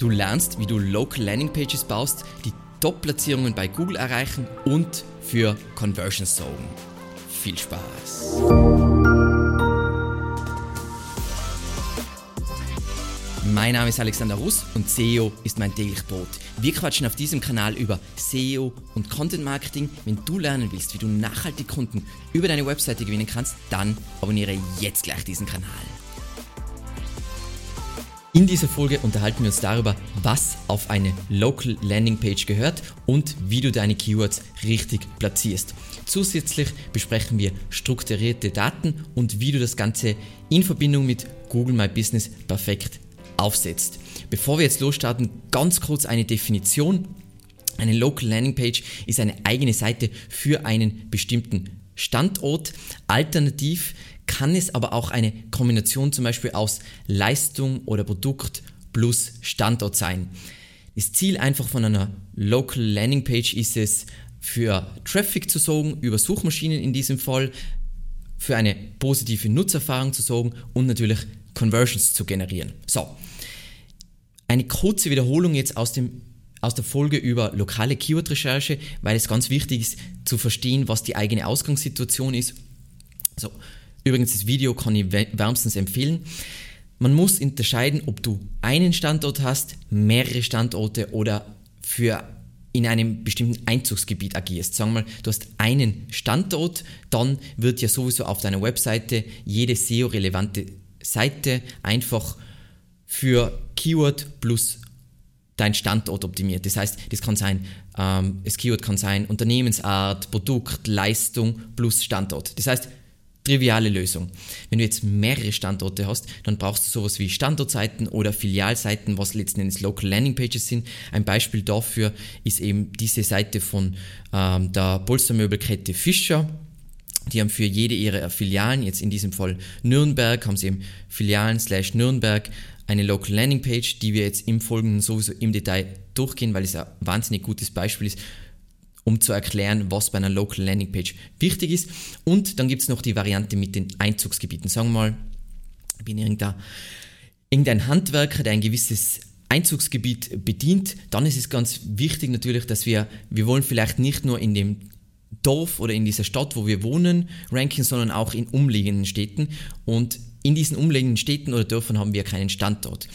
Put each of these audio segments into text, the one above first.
Du lernst, wie du Local Landing Pages baust, die Top-Platzierungen bei Google erreichen und für Conversions sorgen. Viel Spaß! Mein Name ist Alexander Russ und SEO ist mein täglich Brot. Wir quatschen auf diesem Kanal über SEO und Content Marketing. Wenn du lernen willst, wie du nachhaltig Kunden über deine Webseite gewinnen kannst, dann abonniere jetzt gleich diesen Kanal. In dieser Folge unterhalten wir uns darüber, was auf eine Local Landing Page gehört und wie du deine Keywords richtig platzierst. Zusätzlich besprechen wir strukturierte Daten und wie du das Ganze in Verbindung mit Google My Business perfekt aufsetzt. Bevor wir jetzt losstarten, ganz kurz eine Definition. Eine Local Landing Page ist eine eigene Seite für einen bestimmten Standort. Alternativ kann es aber auch eine Kombination zum Beispiel aus Leistung oder Produkt plus Standort sein. Das Ziel einfach von einer Local Landing Page ist es, für Traffic zu sorgen, über Suchmaschinen in diesem Fall, für eine positive Nutzerfahrung zu sorgen und natürlich Conversions zu generieren. So, eine kurze Wiederholung jetzt aus, dem, aus der Folge über lokale Keyword-Recherche, weil es ganz wichtig ist zu verstehen, was die eigene Ausgangssituation ist. So, Übrigens, das Video kann ich wärmstens empfehlen. Man muss unterscheiden, ob du einen Standort hast, mehrere Standorte oder für in einem bestimmten Einzugsgebiet agierst. Sagen wir mal, du hast einen Standort, dann wird ja sowieso auf deiner Webseite jede SEO-relevante Seite einfach für Keyword plus dein Standort optimiert. Das heißt, das kann sein, ähm, das Keyword kann sein Unternehmensart, Produkt, Leistung plus Standort. Das heißt, triviale Lösung. Wenn du jetzt mehrere Standorte hast, dann brauchst du sowas wie Standortseiten oder Filialseiten, was letzten Endes Local Landing Pages sind. Ein Beispiel dafür ist eben diese Seite von ähm, der Polstermöbelkette Fischer. Die haben für jede ihrer Filialen, jetzt in diesem Fall Nürnberg, haben sie eben Filialen slash Nürnberg, eine Local Landing Page, die wir jetzt im Folgenden sowieso im Detail durchgehen, weil es ein wahnsinnig gutes Beispiel ist um zu erklären, was bei einer Local Landing Page wichtig ist. Und dann gibt es noch die Variante mit den Einzugsgebieten. Sagen wir mal, ich bin irgendein, irgendein Handwerker, der ein gewisses Einzugsgebiet bedient, dann ist es ganz wichtig natürlich, dass wir, wir wollen vielleicht nicht nur in dem Dorf oder in dieser Stadt, wo wir wohnen, ranken, sondern auch in umliegenden Städten. Und in diesen umliegenden Städten oder Dörfern haben wir keinen Standort.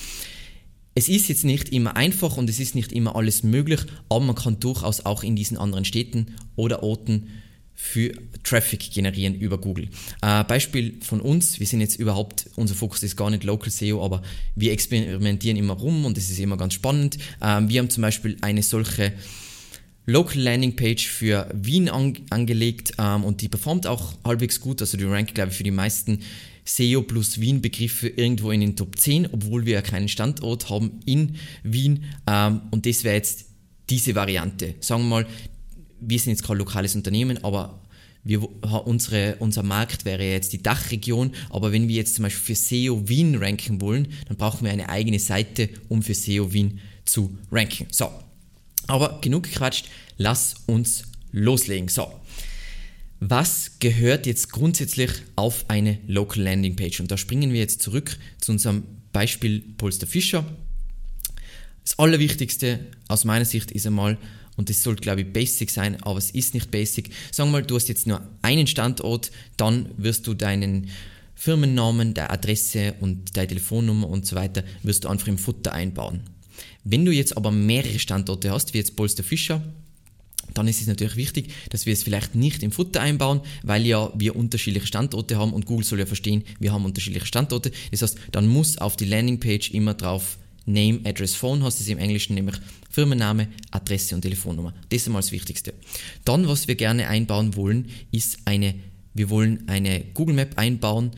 Es ist jetzt nicht immer einfach und es ist nicht immer alles möglich, aber man kann durchaus auch in diesen anderen Städten oder Orten für Traffic generieren über Google. Äh, Beispiel von uns, wir sind jetzt überhaupt, unser Fokus ist gar nicht Local SEO, aber wir experimentieren immer rum und es ist immer ganz spannend. Äh, wir haben zum Beispiel eine solche Local Landing Page für Wien an, angelegt ähm, und die performt auch halbwegs gut, also die rankt glaube ich für die meisten SEO plus Wien Begriffe irgendwo in den Top 10, obwohl wir ja keinen Standort haben in Wien. Ähm, und das wäre jetzt diese Variante. Sagen wir mal, wir sind jetzt kein lokales Unternehmen, aber wir, unsere, unser Markt wäre jetzt die Dachregion, aber wenn wir jetzt zum Beispiel für SEO Wien ranken wollen, dann brauchen wir eine eigene Seite, um für SEO Wien zu ranken. So, aber genug gequatscht, lass uns loslegen. So, was gehört jetzt grundsätzlich auf eine Local Landing Page? Und da springen wir jetzt zurück zu unserem Beispiel Polster Fischer. Das Allerwichtigste aus meiner Sicht ist einmal, und das sollte glaube ich basic sein, aber es ist nicht basic. Sagen wir mal, du hast jetzt nur einen Standort, dann wirst du deinen Firmennamen, der Adresse und deine Telefonnummer und so weiter, wirst du einfach im Futter einbauen. Wenn du jetzt aber mehrere Standorte hast, wie jetzt Polster Fischer, dann ist es natürlich wichtig, dass wir es vielleicht nicht im Futter einbauen, weil ja wir unterschiedliche Standorte haben und Google soll ja verstehen, wir haben unterschiedliche Standorte. Das heißt, dann muss auf die Landingpage immer drauf Name, Address, Phone, du es im Englischen nämlich Firmenname, Adresse und Telefonnummer. Das ist einmal das Wichtigste. Dann, was wir gerne einbauen wollen, ist eine, wir wollen eine Google Map einbauen,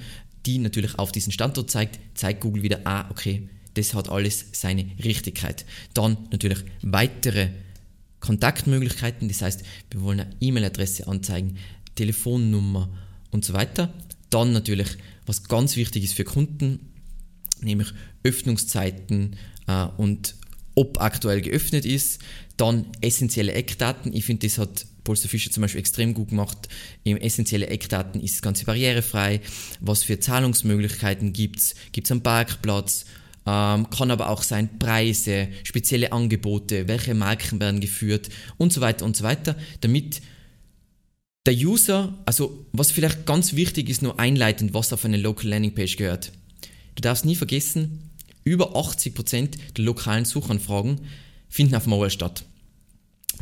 die natürlich auf diesen Standort zeigt, zeigt Google wieder, ah, okay, das hat alles seine Richtigkeit. Dann natürlich weitere Kontaktmöglichkeiten, das heißt, wir wollen eine E-Mail-Adresse anzeigen, Telefonnummer und so weiter. Dann natürlich, was ganz wichtig ist für Kunden, nämlich Öffnungszeiten äh, und ob aktuell geöffnet ist. Dann essentielle Eckdaten. Ich finde, das hat Polster Fischer zum Beispiel extrem gut gemacht. Im essentielle Eckdaten ist das Ganze barrierefrei. Was für Zahlungsmöglichkeiten gibt es? Gibt es einen Parkplatz? Ähm, kann aber auch sein Preise, spezielle Angebote, welche Marken werden geführt und so weiter und so weiter, damit der User, also was vielleicht ganz wichtig ist, nur einleitend, was auf eine Local Landing Page gehört. Du darfst nie vergessen, über 80% der lokalen Suchanfragen finden auf Mobile statt.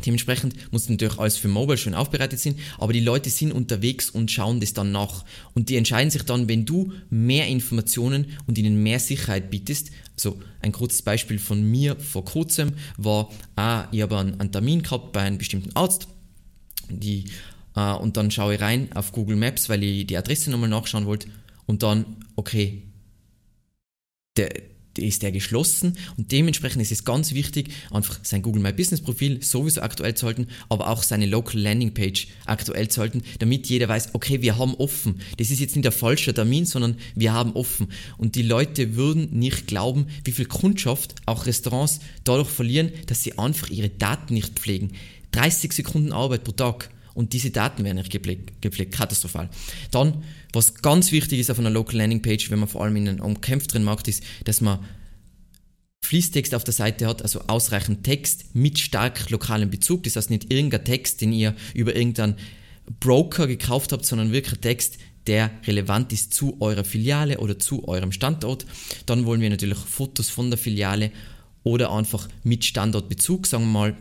Dementsprechend muss natürlich alles für Mobile schön aufbereitet sein, aber die Leute sind unterwegs und schauen das dann nach. Und die entscheiden sich dann, wenn du mehr Informationen und ihnen mehr Sicherheit bietest. Also ein kurzes Beispiel von mir vor kurzem war, ah, ich habe einen, einen Termin gehabt bei einem bestimmten Arzt. Die, äh, und dann schaue ich rein auf Google Maps, weil ich die Adresse nochmal nachschauen wollte. Und dann, okay, der, ist der geschlossen und dementsprechend ist es ganz wichtig, einfach sein Google My Business Profil sowieso aktuell zu halten, aber auch seine Local Landing Page aktuell zu halten, damit jeder weiß, okay, wir haben offen. Das ist jetzt nicht der falsche Termin, sondern wir haben offen. Und die Leute würden nicht glauben, wie viel Kundschaft auch Restaurants dadurch verlieren, dass sie einfach ihre Daten nicht pflegen. 30 Sekunden Arbeit pro Tag und diese Daten werden nicht gepflegt, gepflegt, katastrophal. Dann, was ganz wichtig ist auf einer Local Landing Page, wenn man vor allem in einem umkämpfteren Markt ist, dass man Fließtext auf der Seite hat, also ausreichend Text mit stark lokalem Bezug. Das heißt nicht irgendein Text, den ihr über irgendeinen Broker gekauft habt, sondern wirklich ein Text, der relevant ist zu eurer Filiale oder zu eurem Standort. Dann wollen wir natürlich Fotos von der Filiale oder einfach mit Standortbezug, sagen wir mal,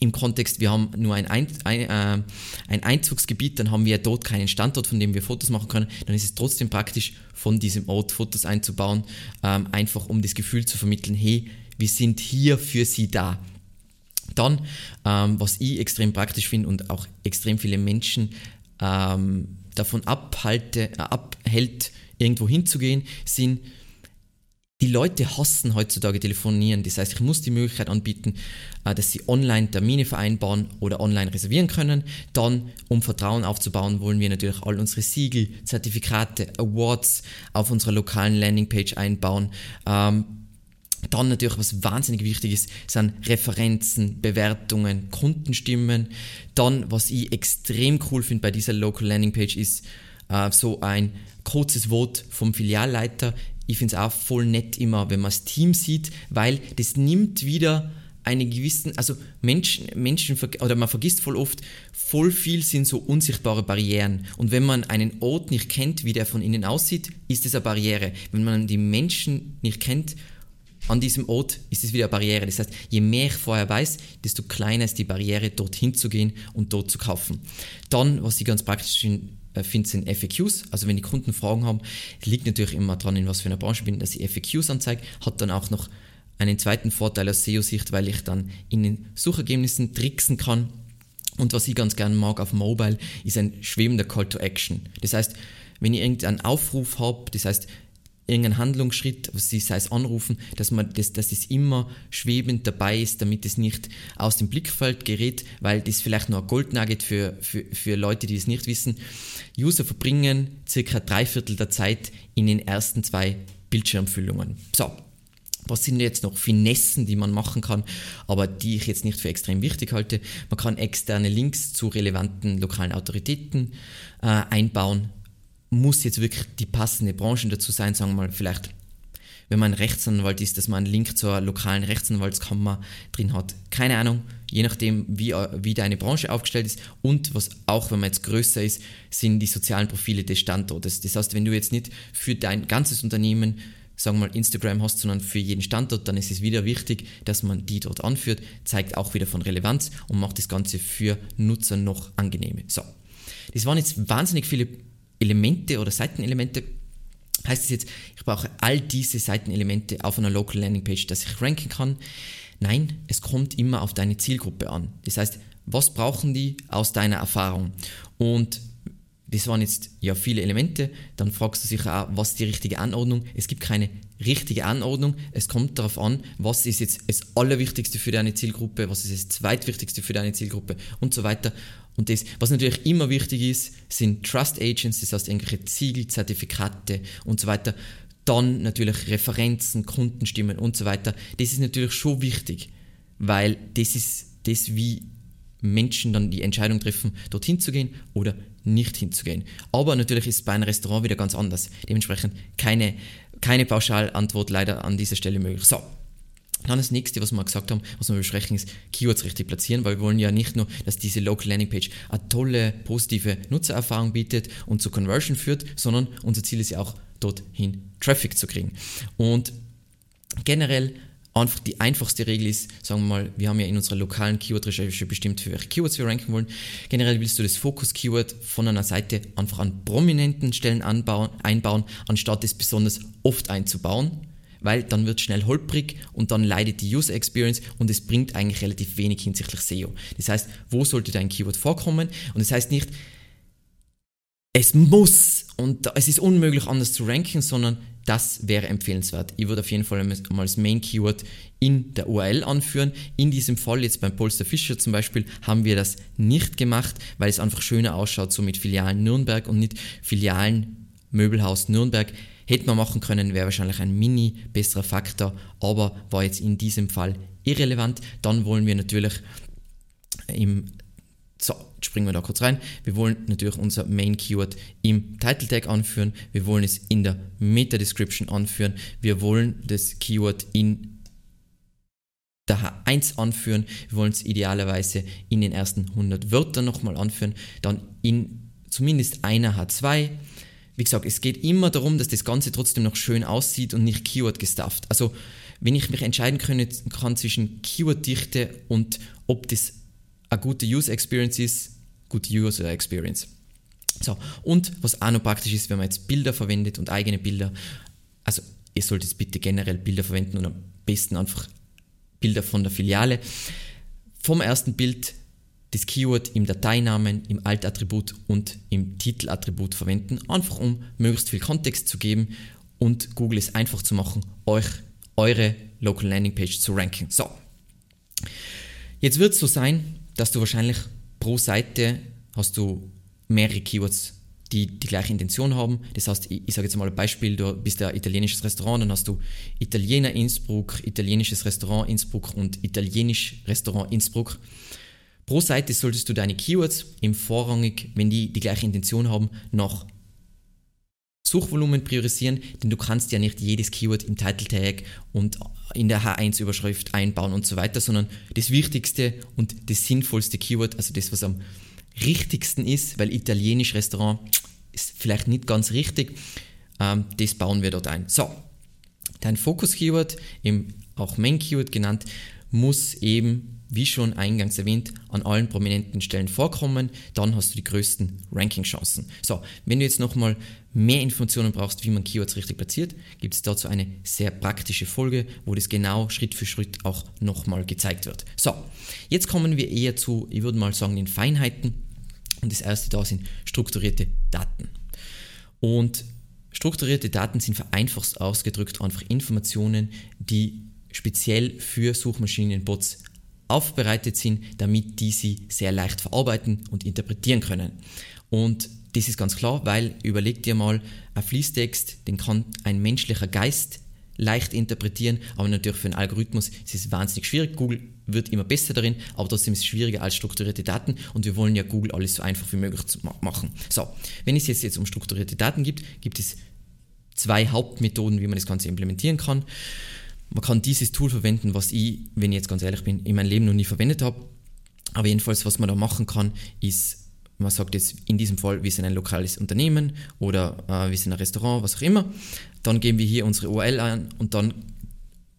im Kontext, wir haben nur ein, ein, ein, äh, ein, Einzugsgebiet, dann haben wir dort keinen Standort, von dem wir Fotos machen können, dann ist es trotzdem praktisch, von diesem Ort Fotos einzubauen, ähm, einfach um das Gefühl zu vermitteln, hey, wir sind hier für Sie da. Dann, ähm, was ich extrem praktisch finde und auch extrem viele Menschen ähm, davon abhalte, äh, abhält, irgendwo hinzugehen, sind die Leute hassen heutzutage telefonieren. Das heißt, ich muss die Möglichkeit anbieten, äh, dass sie online Termine vereinbaren oder online reservieren können. Dann, um Vertrauen aufzubauen, wollen wir natürlich all unsere Siegel, Zertifikate, Awards auf unserer lokalen Landingpage einbauen. Ähm, dann natürlich, was wahnsinnig wichtig ist, sind Referenzen, Bewertungen, Kundenstimmen. Dann, was ich extrem cool finde bei dieser Local Landingpage, ist äh, so ein kurzes Wort vom Filialleiter ich finde es auch voll nett immer, wenn man das Team sieht, weil das nimmt wieder eine gewissen, also Menschen, Menschen, oder man vergisst voll oft, voll viel sind so unsichtbare Barrieren. Und wenn man einen Ort nicht kennt, wie der von innen aussieht, ist es eine Barriere. Wenn man die Menschen nicht kennt, an diesem Ort ist es wieder eine Barriere. Das heißt, je mehr ich vorher weiß, desto kleiner ist die Barriere, dorthin zu gehen und dort zu kaufen. Dann, was ich ganz praktisch finde, finde in FAQs. Also wenn die Kunden Fragen haben, liegt natürlich immer dran, in was für einer Branche bin, dass ich FAQs anzeige, hat dann auch noch einen zweiten Vorteil aus SEO-Sicht, weil ich dann in den Suchergebnissen tricksen kann. Und was ich ganz gerne mag auf Mobile, ist ein schwebender Call to Action. Das heißt, wenn ich irgendeinen Aufruf habe, das heißt, irgendein Handlungsschritt, sie sei es anrufen, dass man das, dass es immer schwebend dabei ist, damit es nicht aus dem Blickfeld gerät, weil das vielleicht nur ein Goldnugget für, für, für Leute, die es nicht wissen. User verbringen circa drei Viertel der Zeit in den ersten zwei Bildschirmfüllungen. So. Was sind jetzt noch Finessen, die man machen kann, aber die ich jetzt nicht für extrem wichtig halte? Man kann externe Links zu relevanten lokalen Autoritäten äh, einbauen muss jetzt wirklich die passende Branche dazu sein, sagen wir mal, vielleicht, wenn man Rechtsanwalt ist, dass man einen Link zur lokalen Rechtsanwaltskammer drin hat. Keine Ahnung, je nachdem, wie, wie deine Branche aufgestellt ist und was auch, wenn man jetzt größer ist, sind die sozialen Profile des Standortes. Das heißt, wenn du jetzt nicht für dein ganzes Unternehmen sagen wir mal Instagram hast, sondern für jeden Standort, dann ist es wieder wichtig, dass man die dort anführt, zeigt auch wieder von Relevanz und macht das Ganze für Nutzer noch angenehmer. So, das waren jetzt wahnsinnig viele Elemente oder Seitenelemente. Heißt es jetzt, ich brauche all diese Seitenelemente auf einer Local Landing Page, dass ich ranken kann? Nein, es kommt immer auf deine Zielgruppe an. Das heißt, was brauchen die aus deiner Erfahrung? Und das waren jetzt ja viele Elemente. Dann fragst du dich auch, was ist die richtige Anordnung? Es gibt keine richtige Anordnung. Es kommt darauf an, was ist jetzt das Allerwichtigste für deine Zielgruppe, was ist das Zweitwichtigste für deine Zielgruppe und so weiter. Und das, was natürlich immer wichtig ist, sind Trust Agents, das heißt irgendwelche Ziegel, Zertifikate und so weiter. Dann natürlich Referenzen, Kundenstimmen und so weiter. Das ist natürlich schon wichtig, weil das ist das, wie Menschen dann die Entscheidung treffen, dorthin zu gehen oder nicht hinzugehen. Aber natürlich ist es bei einem Restaurant wieder ganz anders. Dementsprechend keine keine Pauschalantwort leider an dieser Stelle möglich. So, dann das nächste, was wir gesagt haben, was wir besprechen, ist Keywords richtig platzieren, weil wir wollen ja nicht nur, dass diese Local Landing Page eine tolle, positive Nutzererfahrung bietet und zu Conversion führt, sondern unser Ziel ist ja auch, dorthin Traffic zu kriegen. Und generell einfach die einfachste Regel ist, sagen wir mal, wir haben ja in unserer lokalen Keyword-Recherche bestimmt, für welche Keywords wir ranken wollen. Generell willst du das Fokus-Keyword von einer Seite einfach an prominenten Stellen anbauen, einbauen, anstatt es besonders oft einzubauen weil dann wird schnell holprig und dann leidet die User Experience und es bringt eigentlich relativ wenig hinsichtlich SEO. Das heißt, wo sollte dein Keyword vorkommen? Und das heißt nicht, es muss und es ist unmöglich anders zu ranken, sondern das wäre empfehlenswert. Ich würde auf jeden Fall mal als Main Keyword in der URL anführen. In diesem Fall jetzt beim Polster Fischer zum Beispiel haben wir das nicht gemacht, weil es einfach schöner ausschaut, so mit Filialen Nürnberg und nicht Filialen Möbelhaus Nürnberg. Hätte man machen können, wäre wahrscheinlich ein mini besserer Faktor, aber war jetzt in diesem Fall irrelevant. Dann wollen wir natürlich im so, springen wir da kurz rein. Wir wollen natürlich unser Main Keyword im Title Tag anführen. Wir wollen es in der Meta Description anführen. Wir wollen das Keyword in der H1 anführen. Wir wollen es idealerweise in den ersten 100 Wörtern nochmal anführen. Dann in zumindest einer H2 wie gesagt, es geht immer darum, dass das Ganze trotzdem noch schön aussieht und nicht Keyword gestafft. Also, wenn ich mich entscheiden kann zwischen Keyword-Dichte und ob das eine gute User Experience ist, gute User Experience. So, und was auch noch praktisch ist, wenn man jetzt Bilder verwendet und eigene Bilder, also ihr solltet bitte generell Bilder verwenden und am besten einfach Bilder von der Filiale. Vom ersten Bild das Keyword im Dateinamen, im Alt-Attribut und im Titel-Attribut verwenden, einfach um möglichst viel Kontext zu geben und Google es einfach zu machen, euch eure Local Landing Page zu ranken. So, jetzt wird es so sein, dass du wahrscheinlich pro Seite hast du mehrere Keywords, die die gleiche Intention haben. Das heißt, ich, ich sage jetzt mal ein Beispiel, du bist ein italienisches Restaurant, dann hast du Italiener Innsbruck, italienisches Restaurant Innsbruck und italienisch Restaurant Innsbruck. Pro Seite solltest du deine Keywords im vorrangig, wenn die die gleiche Intention haben, nach Suchvolumen priorisieren, denn du kannst ja nicht jedes Keyword im Title Tag und in der H1-Überschrift einbauen und so weiter, sondern das wichtigste und das sinnvollste Keyword, also das, was am richtigsten ist, weil italienisch Restaurant ist vielleicht nicht ganz richtig, ähm, das bauen wir dort ein. So, dein Fokus-Keyword, auch Main-Keyword genannt, muss eben wie schon eingangs erwähnt, an allen prominenten Stellen vorkommen, dann hast du die größten Ranking-Chancen. So, wenn du jetzt nochmal mehr Informationen brauchst, wie man Keywords richtig platziert, gibt es dazu eine sehr praktische Folge, wo das genau Schritt für Schritt auch nochmal gezeigt wird. So, jetzt kommen wir eher zu, ich würde mal sagen, den Feinheiten. Und das erste da sind strukturierte Daten. Und strukturierte Daten sind vereinfacht ausgedrückt einfach Informationen, die speziell für Suchmaschinenbots aufbereitet sind, damit die sie sehr leicht verarbeiten und interpretieren können. Und das ist ganz klar, weil überleg dir mal, ein Fließtext, den kann ein menschlicher Geist leicht interpretieren, aber natürlich für einen Algorithmus ist es wahnsinnig schwierig. Google wird immer besser darin, aber trotzdem ist es schwieriger als strukturierte Daten und wir wollen ja Google alles so einfach wie möglich machen. So, wenn es jetzt, jetzt um strukturierte Daten gibt, gibt es zwei Hauptmethoden, wie man das Ganze implementieren kann. Man kann dieses Tool verwenden, was ich, wenn ich jetzt ganz ehrlich bin, in meinem Leben noch nie verwendet habe. Aber jedenfalls, was man da machen kann, ist, man sagt jetzt in diesem Fall, wir sind ein lokales Unternehmen oder äh, wir sind ein Restaurant, was auch immer. Dann geben wir hier unsere URL ein und dann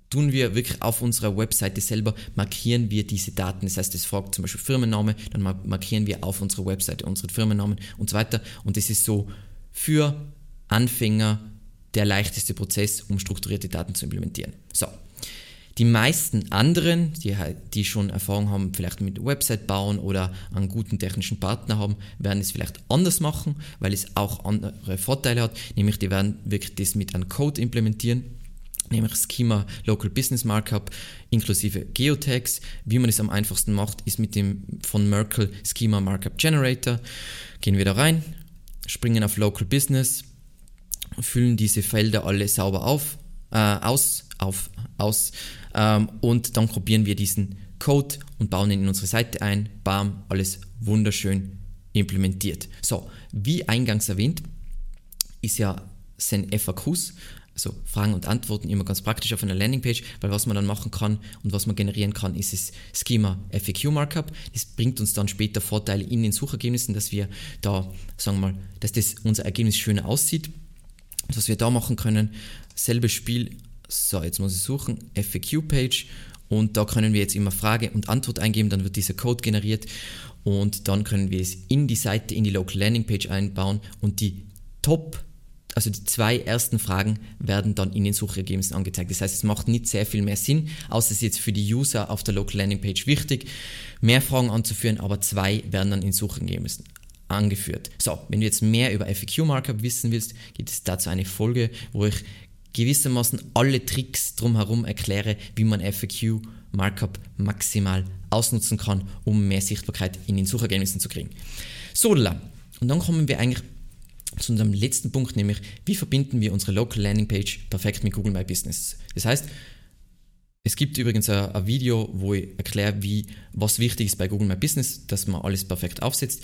tun wir wirklich auf unserer Webseite selber, markieren wir diese Daten. Das heißt, es fragt zum Beispiel Firmenname, dann markieren wir auf unserer Webseite unseren Firmennamen und so weiter. Und das ist so für Anfänger der leichteste Prozess, um strukturierte Daten zu implementieren. So. Die meisten anderen, die, halt, die schon Erfahrung haben, vielleicht mit Website bauen oder einen guten technischen Partner haben, werden es vielleicht anders machen, weil es auch andere Vorteile hat. Nämlich, die werden wirklich das mit einem Code implementieren, nämlich Schema Local Business Markup inklusive Geotags. Wie man es am einfachsten macht, ist mit dem von Merkle Schema Markup Generator. Gehen wir da rein, springen auf Local Business, füllen diese Felder alle sauber auf, äh, aus, auf, aus ähm, und dann kopieren wir diesen Code und bauen ihn in unsere Seite ein. Bam, alles wunderschön implementiert. So, wie eingangs erwähnt, ist ja sind FAQs, also Fragen und Antworten immer ganz praktisch auf einer Landingpage, weil was man dann machen kann und was man generieren kann, ist das Schema FAQ Markup. Das bringt uns dann später Vorteile in den Suchergebnissen, dass wir da, sagen wir mal, dass das unser Ergebnis schöner aussieht. Was wir da machen können, selbes Spiel, so jetzt muss ich suchen, FAQ Page. Und da können wir jetzt immer Frage und Antwort eingeben, dann wird dieser Code generiert. Und dann können wir es in die Seite, in die Local Landing Page einbauen. Und die Top also die zwei ersten Fragen werden dann in den Suchergebnissen angezeigt. Das heißt, es macht nicht sehr viel mehr Sinn, außer es ist jetzt für die User auf der Local Landing Page wichtig, mehr Fragen anzuführen, aber zwei werden dann in Suchergebnissen angeführt. So, wenn du jetzt mehr über FAQ Markup wissen willst, gibt es dazu eine Folge, wo ich gewissermaßen alle Tricks drumherum erkläre, wie man FAQ Markup maximal ausnutzen kann, um mehr Sichtbarkeit in den Suchergebnissen zu kriegen. So, und dann kommen wir eigentlich zu unserem letzten Punkt, nämlich wie verbinden wir unsere Local Landing Page perfekt mit Google My Business. Das heißt, es gibt übrigens ein Video, wo ich erkläre, wie, was wichtig ist bei Google My Business, dass man alles perfekt aufsetzt.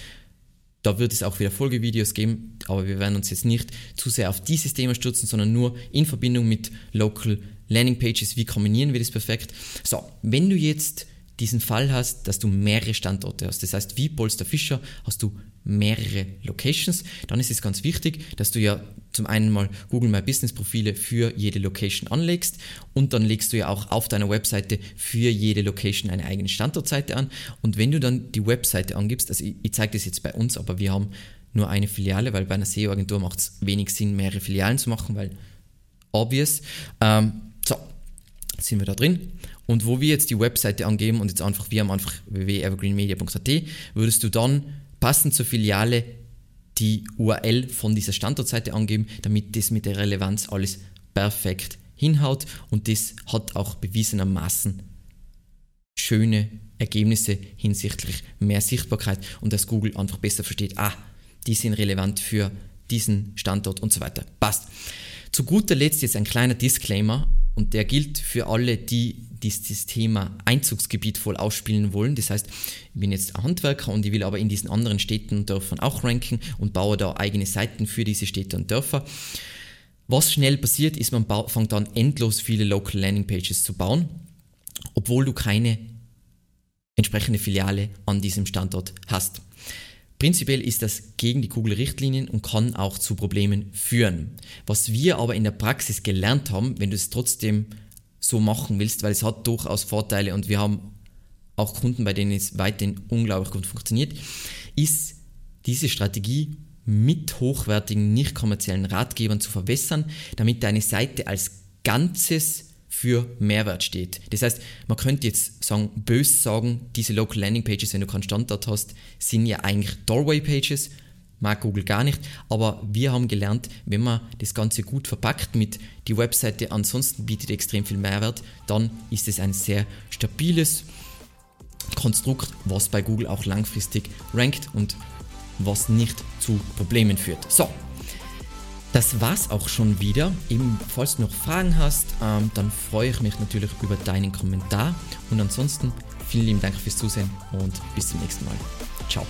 Da wird es auch wieder Folgevideos geben, aber wir werden uns jetzt nicht zu sehr auf dieses Thema stürzen, sondern nur in Verbindung mit Local Landing Pages, wie kombinieren wir das perfekt. So, wenn du jetzt diesen Fall hast, dass du mehrere Standorte hast. Das heißt, wie Polster Fischer hast du mehrere Locations. Dann ist es ganz wichtig, dass du ja zum einen mal Google My Business Profile für jede Location anlegst und dann legst du ja auch auf deiner Webseite für jede Location eine eigene Standortseite an. Und wenn du dann die Webseite angibst, also ich, ich zeige das jetzt bei uns, aber wir haben nur eine Filiale, weil bei einer SEO-Agentur macht es wenig Sinn, mehrere Filialen zu machen, weil obvious. Ähm, so, sind wir da drin. Und wo wir jetzt die Webseite angeben und jetzt einfach, wir haben einfach www.evergreenmedia.at, würdest du dann passend zur Filiale die URL von dieser Standortseite angeben, damit das mit der Relevanz alles perfekt hinhaut und das hat auch bewiesenermaßen schöne Ergebnisse hinsichtlich mehr Sichtbarkeit und dass Google einfach besser versteht, ah, die sind relevant für diesen Standort und so weiter. Passt. Zu guter Letzt jetzt ein kleiner Disclaimer und der gilt für alle, die dieses Thema Einzugsgebiet voll ausspielen wollen. Das heißt, ich bin jetzt ein Handwerker und ich will aber in diesen anderen Städten und Dörfern auch ranken und baue da eigene Seiten für diese Städte und Dörfer. Was schnell passiert, ist, man fängt an endlos viele Local Landing Pages zu bauen, obwohl du keine entsprechende Filiale an diesem Standort hast. Prinzipiell ist das gegen die Google-Richtlinien und kann auch zu Problemen führen. Was wir aber in der Praxis gelernt haben, wenn du es trotzdem so machen willst, weil es hat durchaus Vorteile und wir haben auch Kunden, bei denen es weiterhin unglaublich gut funktioniert, ist diese Strategie mit hochwertigen, nicht kommerziellen Ratgebern zu verbessern, damit deine Seite als Ganzes für Mehrwert steht. Das heißt, man könnte jetzt sagen, bös sagen, diese Local Landing Pages, wenn du keinen Standort hast, sind ja eigentlich Doorway Pages, mag Google gar nicht, aber wir haben gelernt, wenn man das Ganze gut verpackt mit die Webseite ansonsten bietet extrem viel Mehrwert, dann ist es ein sehr stabiles Konstrukt, was bei Google auch langfristig rankt und was nicht zu Problemen führt. So, das war's auch schon wieder. Eben, falls du noch Fragen hast, ähm, dann freue ich mich natürlich über deinen Kommentar. Und ansonsten vielen lieben Dank fürs Zusehen und bis zum nächsten Mal. Ciao.